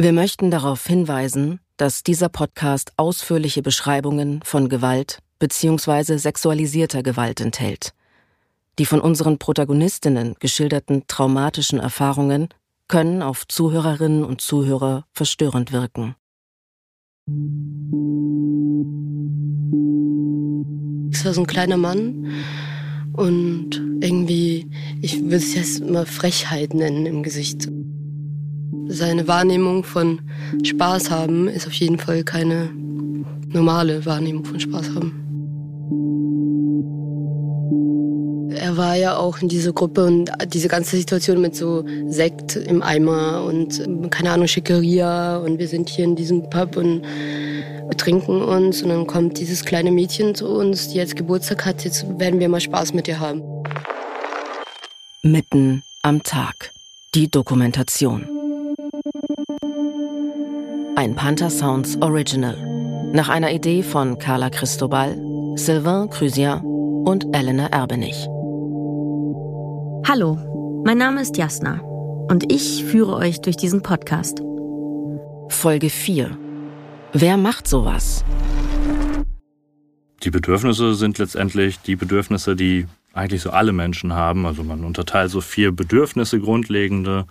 Wir möchten darauf hinweisen, dass dieser Podcast ausführliche Beschreibungen von Gewalt bzw. sexualisierter Gewalt enthält. Die von unseren Protagonistinnen geschilderten traumatischen Erfahrungen können auf Zuhörerinnen und Zuhörer verstörend wirken. Es war so ein kleiner Mann und irgendwie, ich würde es jetzt mal Frechheit nennen im Gesicht. Seine Wahrnehmung von Spaß haben ist auf jeden Fall keine normale Wahrnehmung von Spaß haben. Er war ja auch in dieser Gruppe und diese ganze Situation mit so Sekt im Eimer und keine Ahnung, Schickeria und wir sind hier in diesem Pub und betrinken uns und dann kommt dieses kleine Mädchen zu uns, die jetzt Geburtstag hat, jetzt werden wir mal Spaß mit ihr haben. Mitten am Tag. Die Dokumentation. Ein Panther Sounds Original. Nach einer Idee von Carla Cristobal, Sylvain Crusien und Elena Erbenich. Hallo, mein Name ist Jasna und ich führe euch durch diesen Podcast. Folge 4. Wer macht sowas? Die Bedürfnisse sind letztendlich die Bedürfnisse, die eigentlich so alle Menschen haben. Also man unterteilt so vier Bedürfnisse grundlegende.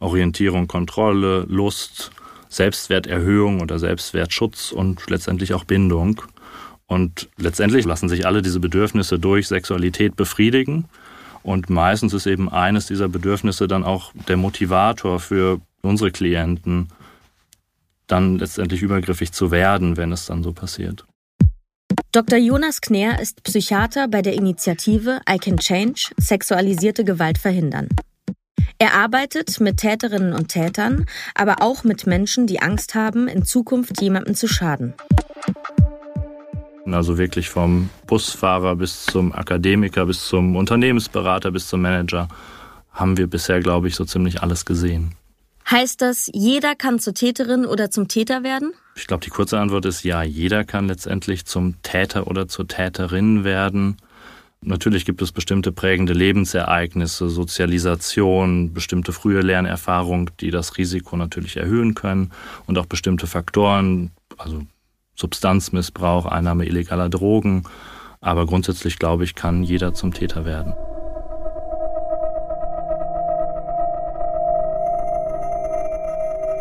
Orientierung, Kontrolle, Lust, Selbstwerterhöhung oder Selbstwertschutz und letztendlich auch Bindung. Und letztendlich lassen sich alle diese Bedürfnisse durch Sexualität befriedigen. Und meistens ist eben eines dieser Bedürfnisse dann auch der Motivator für unsere Klienten, dann letztendlich übergriffig zu werden, wenn es dann so passiert. Dr. Jonas Knär ist Psychiater bei der Initiative I Can Change sexualisierte Gewalt verhindern. Er arbeitet mit Täterinnen und Tätern, aber auch mit Menschen, die Angst haben, in Zukunft jemandem zu schaden. Also wirklich vom Busfahrer bis zum Akademiker, bis zum Unternehmensberater, bis zum Manager haben wir bisher, glaube ich, so ziemlich alles gesehen. Heißt das, jeder kann zur Täterin oder zum Täter werden? Ich glaube, die kurze Antwort ist ja, jeder kann letztendlich zum Täter oder zur Täterin werden. Natürlich gibt es bestimmte prägende Lebensereignisse, Sozialisation, bestimmte frühe Lernerfahrungen, die das Risiko natürlich erhöhen können und auch bestimmte Faktoren, also Substanzmissbrauch, Einnahme illegaler Drogen. Aber grundsätzlich, glaube ich, kann jeder zum Täter werden.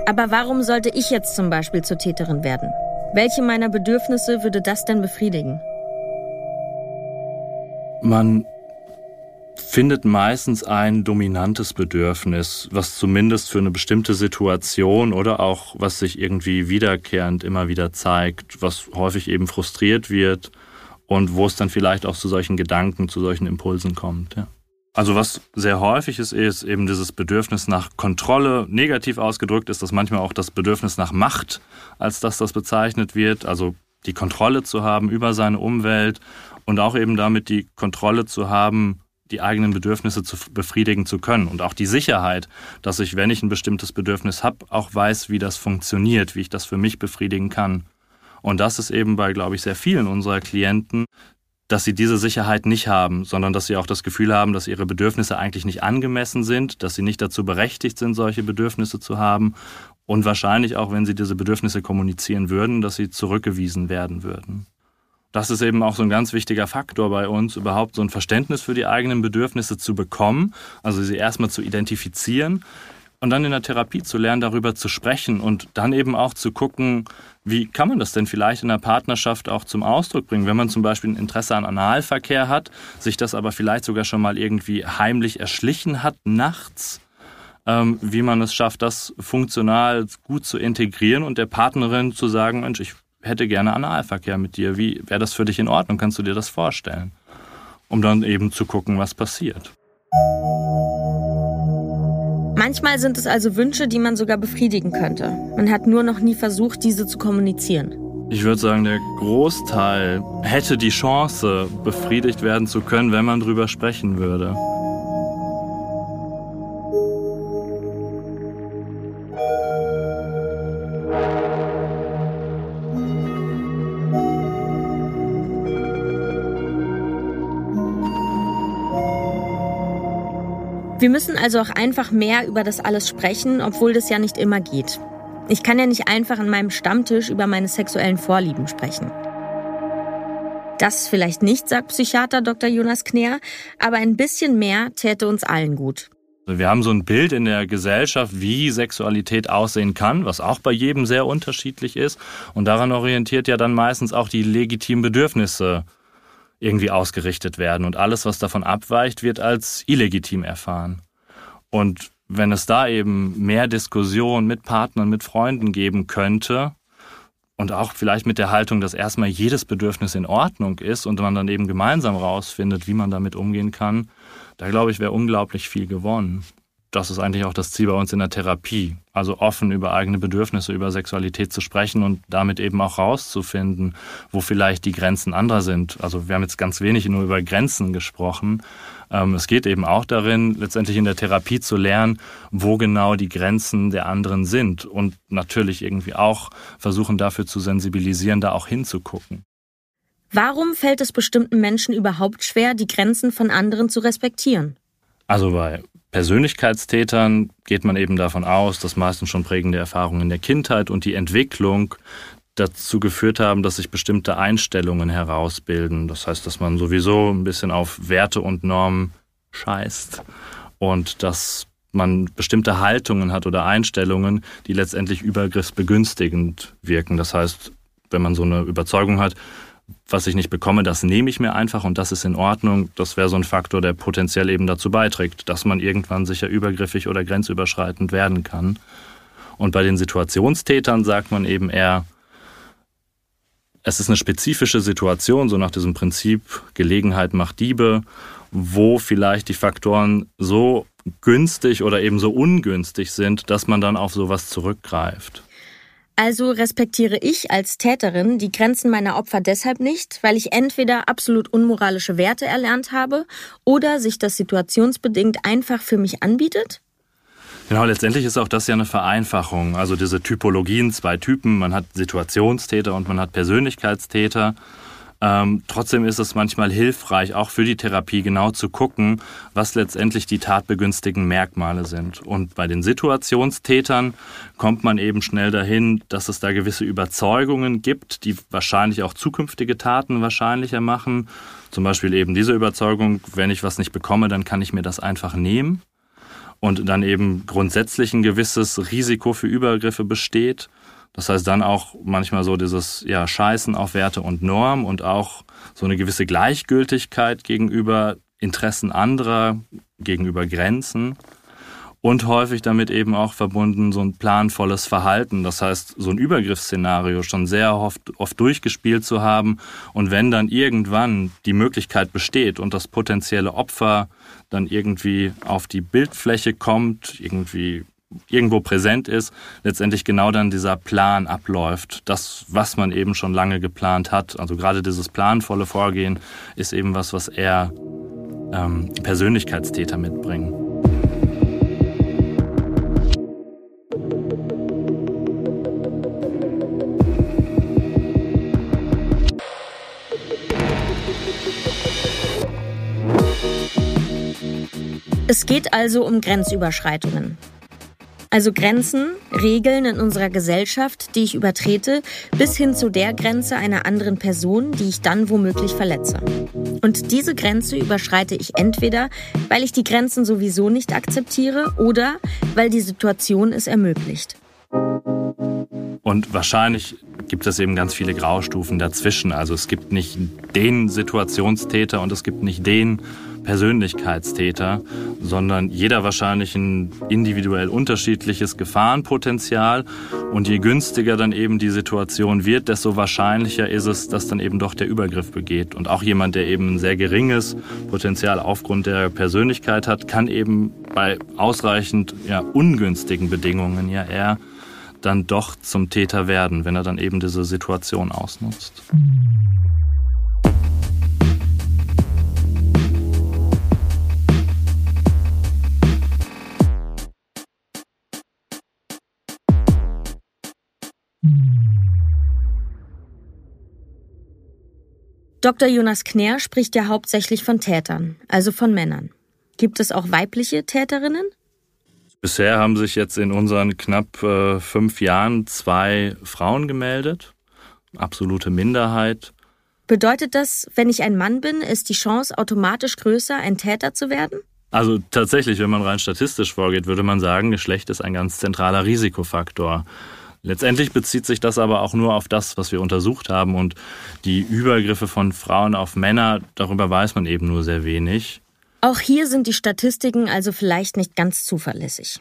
Aber warum sollte ich jetzt zum Beispiel zur Täterin werden? Welche meiner Bedürfnisse würde das denn befriedigen? Man findet meistens ein dominantes Bedürfnis, was zumindest für eine bestimmte Situation oder auch was sich irgendwie wiederkehrend immer wieder zeigt, was häufig eben frustriert wird und wo es dann vielleicht auch zu solchen Gedanken, zu solchen Impulsen kommt. Ja. Also was sehr häufig ist, ist eben dieses Bedürfnis nach Kontrolle. Negativ ausgedrückt ist das manchmal auch das Bedürfnis nach Macht, als dass das bezeichnet wird. Also die Kontrolle zu haben über seine Umwelt und auch eben damit die Kontrolle zu haben die eigenen Bedürfnisse zu befriedigen zu können. Und auch die Sicherheit, dass ich, wenn ich ein bestimmtes Bedürfnis habe, auch weiß, wie das funktioniert, wie ich das für mich befriedigen kann. Und das ist eben bei, glaube ich, sehr vielen unserer Klienten, dass sie diese Sicherheit nicht haben, sondern dass sie auch das Gefühl haben, dass ihre Bedürfnisse eigentlich nicht angemessen sind, dass sie nicht dazu berechtigt sind, solche Bedürfnisse zu haben. Und wahrscheinlich auch, wenn sie diese Bedürfnisse kommunizieren würden, dass sie zurückgewiesen werden würden das ist eben auch so ein ganz wichtiger Faktor bei uns, überhaupt so ein Verständnis für die eigenen Bedürfnisse zu bekommen, also sie erstmal zu identifizieren und dann in der Therapie zu lernen, darüber zu sprechen und dann eben auch zu gucken, wie kann man das denn vielleicht in der Partnerschaft auch zum Ausdruck bringen, wenn man zum Beispiel ein Interesse an Analverkehr hat, sich das aber vielleicht sogar schon mal irgendwie heimlich erschlichen hat nachts, ähm, wie man es schafft, das funktional gut zu integrieren und der Partnerin zu sagen, Mensch, ich hätte gerne Analverkehr mit dir. Wie wäre das für dich in Ordnung? Kannst du dir das vorstellen? Um dann eben zu gucken, was passiert. Manchmal sind es also Wünsche, die man sogar befriedigen könnte. Man hat nur noch nie versucht, diese zu kommunizieren. Ich würde sagen, der Großteil hätte die Chance, befriedigt werden zu können, wenn man drüber sprechen würde. Wir müssen also auch einfach mehr über das alles sprechen, obwohl das ja nicht immer geht. Ich kann ja nicht einfach an meinem Stammtisch über meine sexuellen Vorlieben sprechen. Das vielleicht nicht, sagt Psychiater Dr. Jonas Kner, aber ein bisschen mehr täte uns allen gut. Wir haben so ein Bild in der Gesellschaft, wie Sexualität aussehen kann, was auch bei jedem sehr unterschiedlich ist. Und daran orientiert ja dann meistens auch die legitimen Bedürfnisse irgendwie ausgerichtet werden. Und alles, was davon abweicht, wird als illegitim erfahren. Und wenn es da eben mehr Diskussion mit Partnern, mit Freunden geben könnte, und auch vielleicht mit der Haltung, dass erstmal jedes Bedürfnis in Ordnung ist und man dann eben gemeinsam rausfindet, wie man damit umgehen kann, da glaube ich, wäre unglaublich viel gewonnen. Das ist eigentlich auch das Ziel bei uns in der Therapie. Also offen über eigene Bedürfnisse, über Sexualität zu sprechen und damit eben auch rauszufinden, wo vielleicht die Grenzen anderer sind. Also wir haben jetzt ganz wenig nur über Grenzen gesprochen. Ähm, es geht eben auch darin, letztendlich in der Therapie zu lernen, wo genau die Grenzen der anderen sind und natürlich irgendwie auch versuchen dafür zu sensibilisieren, da auch hinzugucken. Warum fällt es bestimmten Menschen überhaupt schwer, die Grenzen von anderen zu respektieren? Also bei Persönlichkeitstätern geht man eben davon aus, dass meistens schon prägende Erfahrungen in der Kindheit und die Entwicklung dazu geführt haben, dass sich bestimmte Einstellungen herausbilden. Das heißt, dass man sowieso ein bisschen auf Werte und Normen scheißt und dass man bestimmte Haltungen hat oder Einstellungen, die letztendlich übergriffsbegünstigend wirken. Das heißt, wenn man so eine Überzeugung hat, was ich nicht bekomme, das nehme ich mir einfach und das ist in Ordnung. Das wäre so ein Faktor, der potenziell eben dazu beiträgt, dass man irgendwann sicher übergriffig oder grenzüberschreitend werden kann. Und bei den Situationstätern sagt man eben eher, es ist eine spezifische Situation, so nach diesem Prinzip Gelegenheit macht Diebe, wo vielleicht die Faktoren so günstig oder eben so ungünstig sind, dass man dann auf sowas zurückgreift. Also respektiere ich als Täterin die Grenzen meiner Opfer deshalb nicht, weil ich entweder absolut unmoralische Werte erlernt habe oder sich das situationsbedingt einfach für mich anbietet? Genau, letztendlich ist auch das ja eine Vereinfachung. Also diese Typologien, zwei Typen, man hat Situationstäter und man hat Persönlichkeitstäter. Ähm, trotzdem ist es manchmal hilfreich, auch für die Therapie genau zu gucken, was letztendlich die tatbegünstigten Merkmale sind. Und bei den Situationstätern kommt man eben schnell dahin, dass es da gewisse Überzeugungen gibt, die wahrscheinlich auch zukünftige Taten wahrscheinlicher machen. Zum Beispiel eben diese Überzeugung, wenn ich was nicht bekomme, dann kann ich mir das einfach nehmen. Und dann eben grundsätzlich ein gewisses Risiko für Übergriffe besteht. Das heißt dann auch manchmal so dieses ja, Scheißen auf Werte und Norm und auch so eine gewisse Gleichgültigkeit gegenüber Interessen anderer, gegenüber Grenzen und häufig damit eben auch verbunden so ein planvolles Verhalten. Das heißt, so ein Übergriffsszenario schon sehr oft, oft durchgespielt zu haben und wenn dann irgendwann die Möglichkeit besteht und das potenzielle Opfer dann irgendwie auf die Bildfläche kommt, irgendwie irgendwo präsent ist, letztendlich genau dann dieser Plan abläuft. Das, was man eben schon lange geplant hat. Also gerade dieses planvolle Vorgehen ist eben was, was eher ähm, Persönlichkeitstäter mitbringen. Es geht also um Grenzüberschreitungen. Also Grenzen, Regeln in unserer Gesellschaft, die ich übertrete, bis hin zu der Grenze einer anderen Person, die ich dann womöglich verletze. Und diese Grenze überschreite ich entweder, weil ich die Grenzen sowieso nicht akzeptiere oder weil die Situation es ermöglicht. Und wahrscheinlich gibt es eben ganz viele Graustufen dazwischen. Also es gibt nicht den Situationstäter und es gibt nicht den Persönlichkeitstäter, sondern jeder wahrscheinlich ein individuell unterschiedliches Gefahrenpotenzial. Und je günstiger dann eben die Situation wird, desto wahrscheinlicher ist es, dass dann eben doch der Übergriff begeht. Und auch jemand, der eben ein sehr geringes Potenzial aufgrund der Persönlichkeit hat, kann eben bei ausreichend ja, ungünstigen Bedingungen ja eher dann doch zum Täter werden, wenn er dann eben diese Situation ausnutzt. Dr. Jonas Kner spricht ja hauptsächlich von Tätern, also von Männern. Gibt es auch weibliche Täterinnen? Bisher haben sich jetzt in unseren knapp äh, fünf Jahren zwei Frauen gemeldet. Absolute Minderheit. Bedeutet das, wenn ich ein Mann bin, ist die Chance automatisch größer, ein Täter zu werden? Also tatsächlich, wenn man rein statistisch vorgeht, würde man sagen, Geschlecht ist ein ganz zentraler Risikofaktor. Letztendlich bezieht sich das aber auch nur auf das, was wir untersucht haben und die Übergriffe von Frauen auf Männer, darüber weiß man eben nur sehr wenig. Auch hier sind die Statistiken also vielleicht nicht ganz zuverlässig.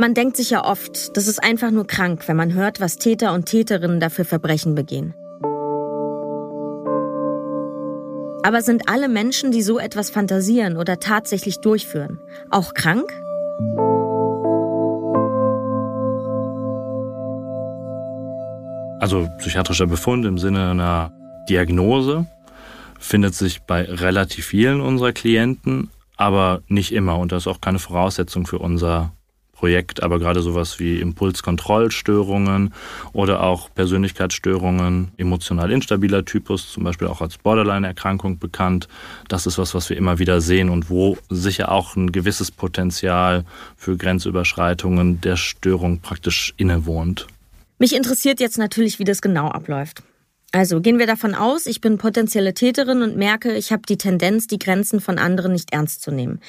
Man denkt sich ja oft, das ist einfach nur krank, wenn man hört, was Täter und Täterinnen dafür Verbrechen begehen. Aber sind alle Menschen, die so etwas fantasieren oder tatsächlich durchführen, auch krank? Also psychiatrischer Befund im Sinne einer Diagnose findet sich bei relativ vielen unserer Klienten, aber nicht immer. Und das ist auch keine Voraussetzung für unser Projekt. Aber gerade sowas wie Impulskontrollstörungen oder auch Persönlichkeitsstörungen, emotional instabiler Typus, zum Beispiel auch als Borderline-Erkrankung bekannt, das ist was, was wir immer wieder sehen und wo sicher auch ein gewisses Potenzial für Grenzüberschreitungen der Störung praktisch innewohnt. Mich interessiert jetzt natürlich, wie das genau abläuft. Also gehen wir davon aus, ich bin potenzielle Täterin und merke, ich habe die Tendenz, die Grenzen von anderen nicht ernst zu nehmen.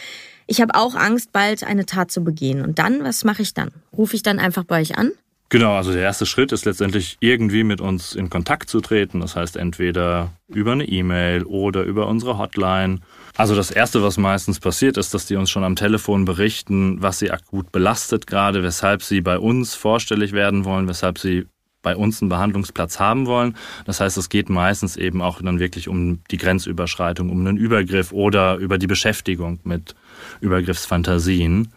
Ich habe auch Angst, bald eine Tat zu begehen. Und dann, was mache ich dann? Rufe ich dann einfach bei euch an? Genau, also der erste Schritt ist letztendlich irgendwie mit uns in Kontakt zu treten. Das heißt entweder über eine E-Mail oder über unsere Hotline also das Erste, was meistens passiert, ist, dass die uns schon am Telefon berichten, was sie akut belastet gerade, weshalb sie bei uns vorstellig werden wollen, weshalb sie bei uns einen Behandlungsplatz haben wollen. Das heißt, es geht meistens eben auch dann wirklich um die Grenzüberschreitung, um einen Übergriff oder über die Beschäftigung mit Übergriffsfantasien.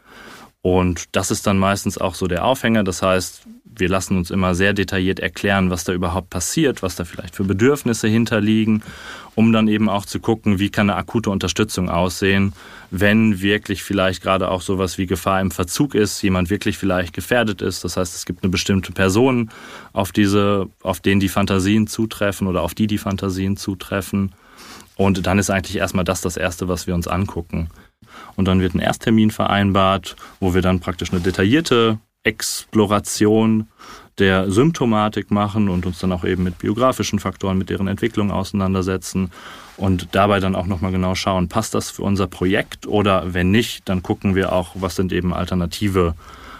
Und das ist dann meistens auch so der Aufhänger. Das heißt, wir lassen uns immer sehr detailliert erklären, was da überhaupt passiert, was da vielleicht für Bedürfnisse hinterliegen, um dann eben auch zu gucken, wie kann eine akute Unterstützung aussehen, wenn wirklich vielleicht gerade auch sowas wie Gefahr im Verzug ist, jemand wirklich vielleicht gefährdet ist. Das heißt, es gibt eine bestimmte Person, auf diese, auf denen die Fantasien zutreffen oder auf die die Fantasien zutreffen. Und dann ist eigentlich erstmal das das Erste, was wir uns angucken. Und dann wird ein Ersttermin vereinbart, wo wir dann praktisch eine detaillierte Exploration der Symptomatik machen und uns dann auch eben mit biografischen Faktoren, mit deren Entwicklung auseinandersetzen und dabei dann auch nochmal genau schauen, passt das für unser Projekt oder wenn nicht, dann gucken wir auch, was sind eben alternative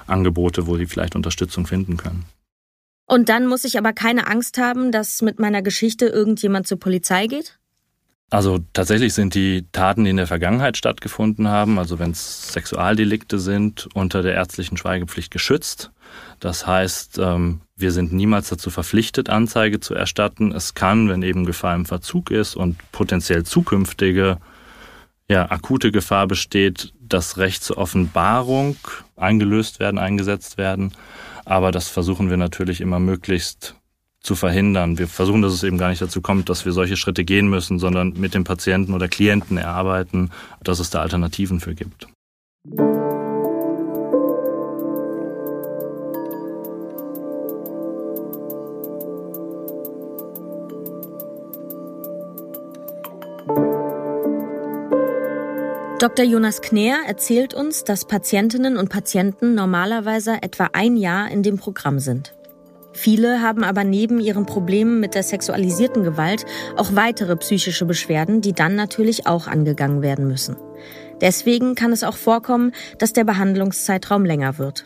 Angebote, wo sie vielleicht Unterstützung finden können. Und dann muss ich aber keine Angst haben, dass mit meiner Geschichte irgendjemand zur Polizei geht? Also tatsächlich sind die Taten, die in der Vergangenheit stattgefunden haben, also wenn es Sexualdelikte sind, unter der ärztlichen Schweigepflicht geschützt. Das heißt, ähm, wir sind niemals dazu verpflichtet, Anzeige zu erstatten. Es kann, wenn eben Gefahr im Verzug ist und potenziell zukünftige ja, akute Gefahr besteht, das Recht zur Offenbarung eingelöst werden, eingesetzt werden. Aber das versuchen wir natürlich immer möglichst zu verhindern. Wir versuchen, dass es eben gar nicht dazu kommt, dass wir solche Schritte gehen müssen, sondern mit dem Patienten oder Klienten erarbeiten, dass es da Alternativen für gibt. Dr. Jonas Kneer erzählt uns, dass Patientinnen und Patienten normalerweise etwa ein Jahr in dem Programm sind. Viele haben aber neben ihren Problemen mit der sexualisierten Gewalt auch weitere psychische Beschwerden, die dann natürlich auch angegangen werden müssen. Deswegen kann es auch vorkommen, dass der Behandlungszeitraum länger wird.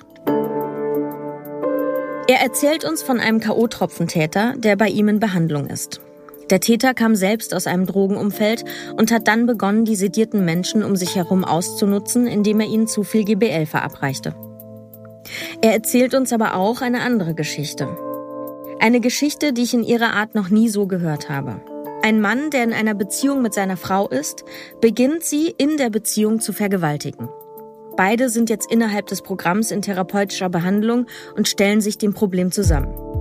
Er erzählt uns von einem K.O.-Tropfentäter, der bei ihm in Behandlung ist. Der Täter kam selbst aus einem Drogenumfeld und hat dann begonnen, die sedierten Menschen um sich herum auszunutzen, indem er ihnen zu viel GBL verabreichte. Er erzählt uns aber auch eine andere Geschichte. Eine Geschichte, die ich in ihrer Art noch nie so gehört habe. Ein Mann, der in einer Beziehung mit seiner Frau ist, beginnt sie in der Beziehung zu vergewaltigen. Beide sind jetzt innerhalb des Programms in therapeutischer Behandlung und stellen sich dem Problem zusammen.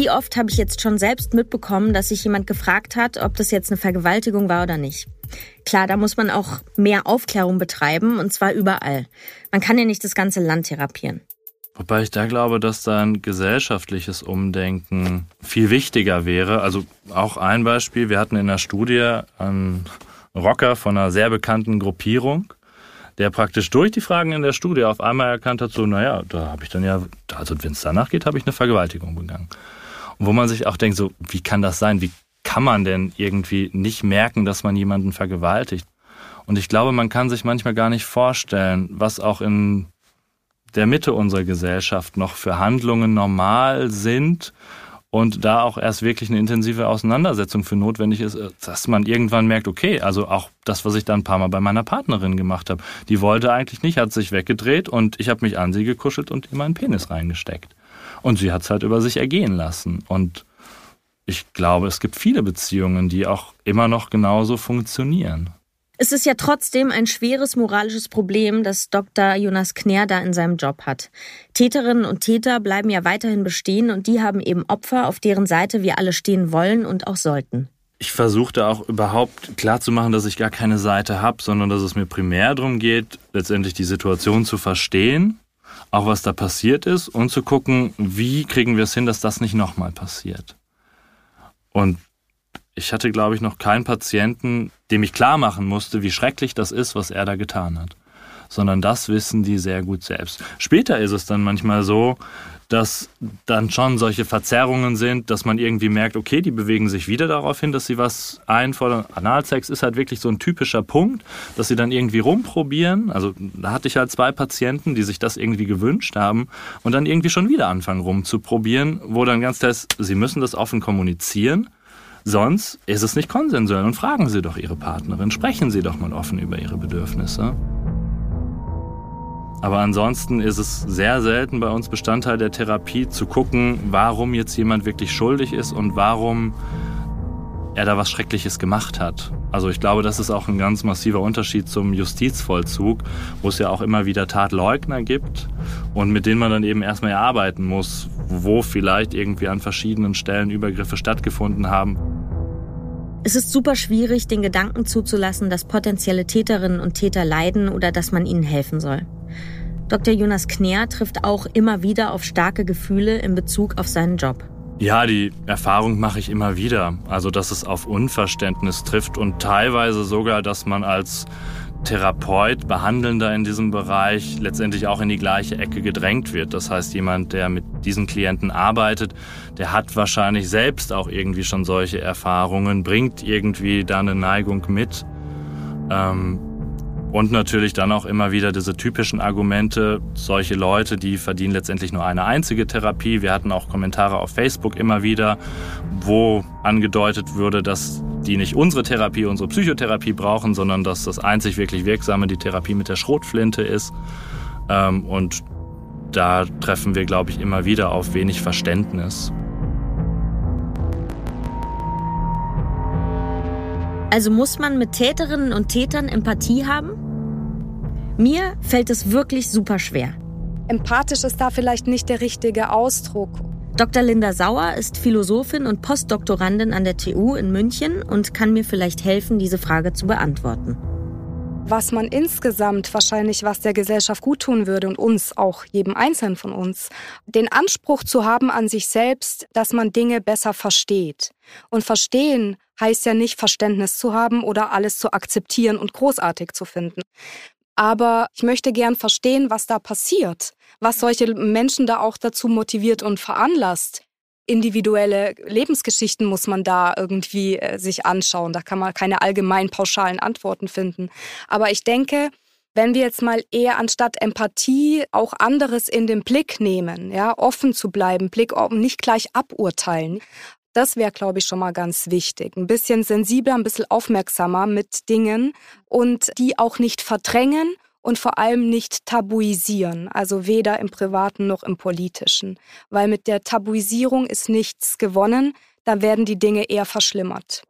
Wie oft habe ich jetzt schon selbst mitbekommen, dass sich jemand gefragt hat, ob das jetzt eine Vergewaltigung war oder nicht. Klar, da muss man auch mehr Aufklärung betreiben, und zwar überall. Man kann ja nicht das ganze Land therapieren. Wobei ich da glaube, dass da ein gesellschaftliches Umdenken viel wichtiger wäre. Also auch ein Beispiel, wir hatten in der Studie einen Rocker von einer sehr bekannten Gruppierung, der praktisch durch die Fragen in der Studie auf einmal erkannt hat, so, naja, da habe ich dann ja, also wenn es danach geht, habe ich eine Vergewaltigung begangen. Wo man sich auch denkt, so, wie kann das sein? Wie kann man denn irgendwie nicht merken, dass man jemanden vergewaltigt? Und ich glaube, man kann sich manchmal gar nicht vorstellen, was auch in der Mitte unserer Gesellschaft noch für Handlungen normal sind und da auch erst wirklich eine intensive Auseinandersetzung für notwendig ist, dass man irgendwann merkt, okay, also auch das, was ich da ein paar Mal bei meiner Partnerin gemacht habe, die wollte eigentlich nicht, hat sich weggedreht und ich habe mich an sie gekuschelt und ihr meinen Penis reingesteckt. Und sie hat es halt über sich ergehen lassen. Und ich glaube, es gibt viele Beziehungen, die auch immer noch genauso funktionieren. Es ist ja trotzdem ein schweres moralisches Problem, das Dr. Jonas Knär da in seinem Job hat. Täterinnen und Täter bleiben ja weiterhin bestehen und die haben eben Opfer, auf deren Seite wir alle stehen wollen und auch sollten. Ich versuchte auch überhaupt klarzumachen, dass ich gar keine Seite habe, sondern dass es mir primär darum geht, letztendlich die Situation zu verstehen, auch was da passiert ist und zu gucken, wie kriegen wir es hin, dass das nicht nochmal passiert. Und ich hatte, glaube ich, noch keinen Patienten, dem ich klar machen musste, wie schrecklich das ist, was er da getan hat. Sondern das wissen die sehr gut selbst. Später ist es dann manchmal so, dass dann schon solche Verzerrungen sind, dass man irgendwie merkt, okay, die bewegen sich wieder darauf hin, dass sie was einfordern. Analsex ist halt wirklich so ein typischer Punkt, dass sie dann irgendwie rumprobieren. Also da hatte ich halt zwei Patienten, die sich das irgendwie gewünscht haben und dann irgendwie schon wieder anfangen rumzuprobieren, wo dann ganz klar ist, sie müssen das offen kommunizieren Sonst ist es nicht konsensuell. Und fragen Sie doch Ihre Partnerin, sprechen Sie doch mal offen über Ihre Bedürfnisse. Aber ansonsten ist es sehr selten bei uns Bestandteil der Therapie zu gucken, warum jetzt jemand wirklich schuldig ist und warum er da was Schreckliches gemacht hat. Also ich glaube, das ist auch ein ganz massiver Unterschied zum Justizvollzug, wo es ja auch immer wieder Tatleugner gibt und mit denen man dann eben erstmal erarbeiten muss, wo vielleicht irgendwie an verschiedenen Stellen Übergriffe stattgefunden haben. Es ist super schwierig, den Gedanken zuzulassen, dass potenzielle Täterinnen und Täter leiden oder dass man ihnen helfen soll. Dr. Jonas Knär trifft auch immer wieder auf starke Gefühle in Bezug auf seinen Job. Ja, die Erfahrung mache ich immer wieder. Also, dass es auf Unverständnis trifft und teilweise sogar, dass man als Therapeut, Behandelnder in diesem Bereich letztendlich auch in die gleiche Ecke gedrängt wird. Das heißt, jemand, der mit diesen Klienten arbeitet, der hat wahrscheinlich selbst auch irgendwie schon solche Erfahrungen, bringt irgendwie da eine Neigung mit. Ähm, und natürlich dann auch immer wieder diese typischen Argumente, solche Leute, die verdienen letztendlich nur eine einzige Therapie. Wir hatten auch Kommentare auf Facebook immer wieder, wo angedeutet würde, dass die nicht unsere Therapie, unsere Psychotherapie brauchen, sondern dass das einzig wirklich Wirksame die Therapie mit der Schrotflinte ist. Ähm, und da treffen wir, glaube ich, immer wieder auf wenig Verständnis. Also muss man mit Täterinnen und Tätern Empathie haben? Mir fällt es wirklich super schwer. Empathisch ist da vielleicht nicht der richtige Ausdruck. Dr. Linda Sauer ist Philosophin und Postdoktorandin an der TU in München und kann mir vielleicht helfen, diese Frage zu beantworten. Was man insgesamt wahrscheinlich, was der Gesellschaft guttun würde und uns auch, jedem Einzelnen von uns, den Anspruch zu haben an sich selbst, dass man Dinge besser versteht. Und verstehen heißt ja nicht Verständnis zu haben oder alles zu akzeptieren und großartig zu finden. Aber ich möchte gern verstehen, was da passiert, was solche Menschen da auch dazu motiviert und veranlasst. Individuelle Lebensgeschichten muss man da irgendwie äh, sich anschauen. Da kann man keine allgemein pauschalen Antworten finden. Aber ich denke, wenn wir jetzt mal eher anstatt Empathie auch anderes in den Blick nehmen, ja, offen zu bleiben, Blick offen, nicht gleich aburteilen, das wäre, glaube ich, schon mal ganz wichtig. Ein bisschen sensibler, ein bisschen aufmerksamer mit Dingen und die auch nicht verdrängen und vor allem nicht tabuisieren, also weder im privaten noch im politischen. Weil mit der Tabuisierung ist nichts gewonnen, da werden die Dinge eher verschlimmert.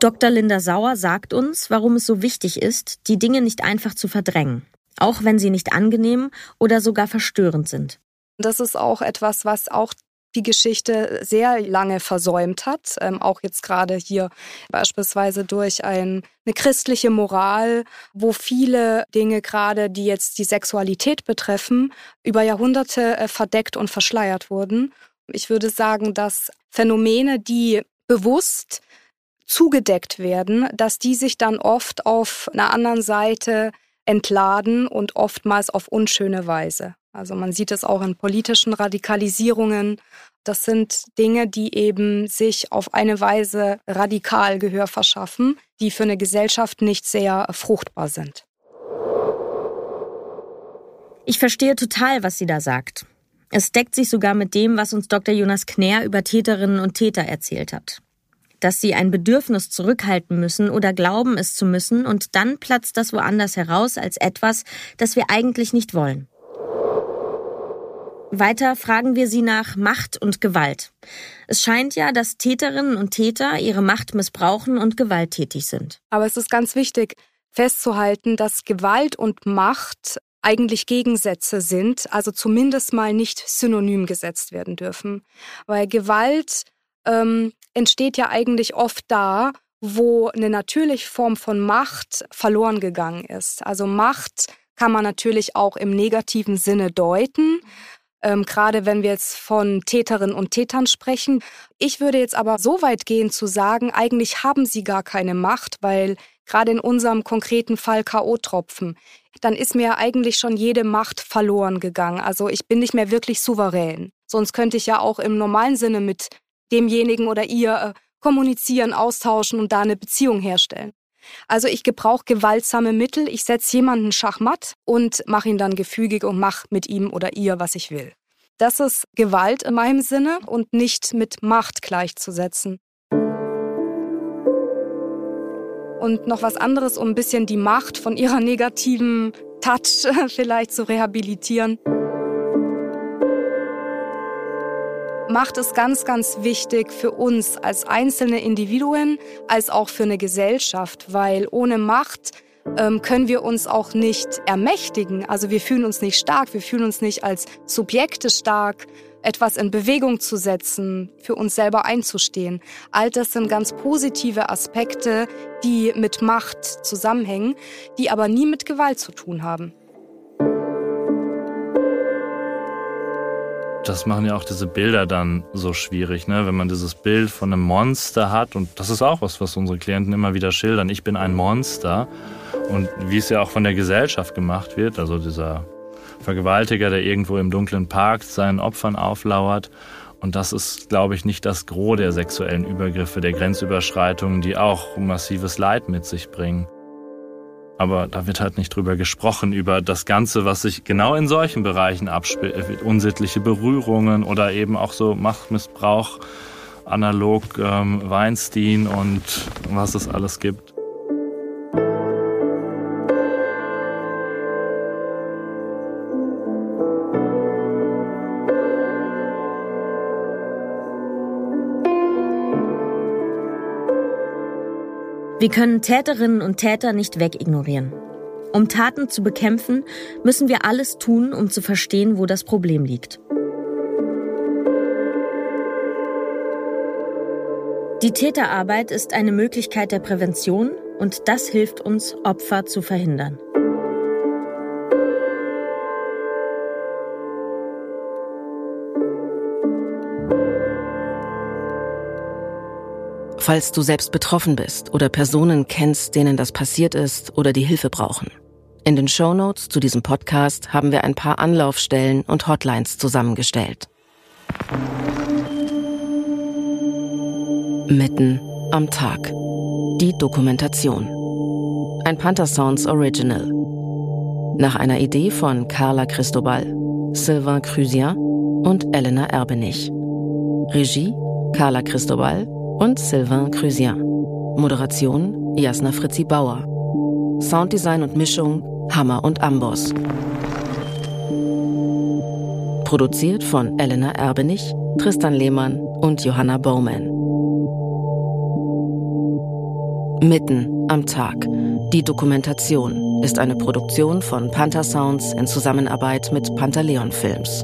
Dr. Linda Sauer sagt uns, warum es so wichtig ist, die Dinge nicht einfach zu verdrängen, auch wenn sie nicht angenehm oder sogar verstörend sind. Das ist auch etwas, was auch die Geschichte sehr lange versäumt hat, ähm, auch jetzt gerade hier beispielsweise durch ein, eine christliche Moral, wo viele Dinge gerade, die jetzt die Sexualität betreffen, über Jahrhunderte äh, verdeckt und verschleiert wurden. Ich würde sagen, dass Phänomene, die bewusst zugedeckt werden, dass die sich dann oft auf einer anderen Seite entladen und oftmals auf unschöne Weise. Also man sieht es auch in politischen Radikalisierungen. Das sind Dinge, die eben sich auf eine Weise radikal Gehör verschaffen, die für eine Gesellschaft nicht sehr fruchtbar sind. Ich verstehe total, was sie da sagt. Es deckt sich sogar mit dem, was uns Dr. Jonas Knär über Täterinnen und Täter erzählt hat. Dass sie ein Bedürfnis zurückhalten müssen oder glauben es zu müssen und dann platzt das woanders heraus als etwas, das wir eigentlich nicht wollen. Weiter fragen wir sie nach Macht und Gewalt. Es scheint ja, dass Täterinnen und Täter ihre Macht missbrauchen und gewalttätig sind. Aber es ist ganz wichtig festzuhalten, dass Gewalt und Macht eigentlich Gegensätze sind, also zumindest mal nicht synonym gesetzt werden dürfen. Weil Gewalt ähm, entsteht ja eigentlich oft da, wo eine natürliche Form von Macht verloren gegangen ist. Also Macht kann man natürlich auch im negativen Sinne deuten ähm, gerade wenn wir jetzt von Täterinnen und Tätern sprechen. Ich würde jetzt aber so weit gehen zu sagen, eigentlich haben sie gar keine Macht, weil gerade in unserem konkreten Fall KO-Tropfen, dann ist mir eigentlich schon jede Macht verloren gegangen. Also ich bin nicht mehr wirklich souverän. Sonst könnte ich ja auch im normalen Sinne mit demjenigen oder ihr äh, kommunizieren, austauschen und da eine Beziehung herstellen. Also ich gebrauche gewaltsame Mittel, ich setze jemanden schachmatt und mache ihn dann gefügig und mache mit ihm oder ihr, was ich will. Das ist Gewalt in meinem Sinne und nicht mit Macht gleichzusetzen. Und noch was anderes, um ein bisschen die Macht von ihrer negativen Touch vielleicht zu rehabilitieren. Macht es ganz, ganz wichtig für uns als einzelne Individuen, als auch für eine Gesellschaft, weil ohne Macht ähm, können wir uns auch nicht ermächtigen. Also wir fühlen uns nicht stark, wir fühlen uns nicht als Subjekte stark, etwas in Bewegung zu setzen, für uns selber einzustehen. All das sind ganz positive Aspekte, die mit Macht zusammenhängen, die aber nie mit Gewalt zu tun haben. Das machen ja auch diese Bilder dann so schwierig, ne? wenn man dieses Bild von einem Monster hat. Und das ist auch was, was unsere Klienten immer wieder schildern. Ich bin ein Monster. Und wie es ja auch von der Gesellschaft gemacht wird, also dieser Vergewaltiger, der irgendwo im dunklen Park seinen Opfern auflauert. Und das ist, glaube ich, nicht das Gros der sexuellen Übergriffe, der Grenzüberschreitungen, die auch massives Leid mit sich bringen. Aber da wird halt nicht drüber gesprochen, über das Ganze, was sich genau in solchen Bereichen abspielt. Unsittliche Berührungen oder eben auch so Machtmissbrauch, analog ähm, Weinstein und was es alles gibt. Wir können Täterinnen und Täter nicht wegignorieren. Um Taten zu bekämpfen, müssen wir alles tun, um zu verstehen, wo das Problem liegt. Die Täterarbeit ist eine Möglichkeit der Prävention und das hilft uns, Opfer zu verhindern. Falls du selbst betroffen bist oder Personen kennst, denen das passiert ist oder die Hilfe brauchen. In den Show Notes zu diesem Podcast haben wir ein paar Anlaufstellen und Hotlines zusammengestellt. Mitten am Tag. Die Dokumentation. Ein Panther Sounds Original. Nach einer Idee von Carla Cristobal, Sylvain Crusien und Elena Erbenich. Regie Carla Cristobal und Sylvain Crusien. Moderation Jasna Fritzi Bauer. Sounddesign und Mischung Hammer und Amboss. Produziert von Elena Erbenich, Tristan Lehmann und Johanna Bowman. Mitten am Tag. Die Dokumentation ist eine Produktion von Panther Sounds in Zusammenarbeit mit Pantaleon Films.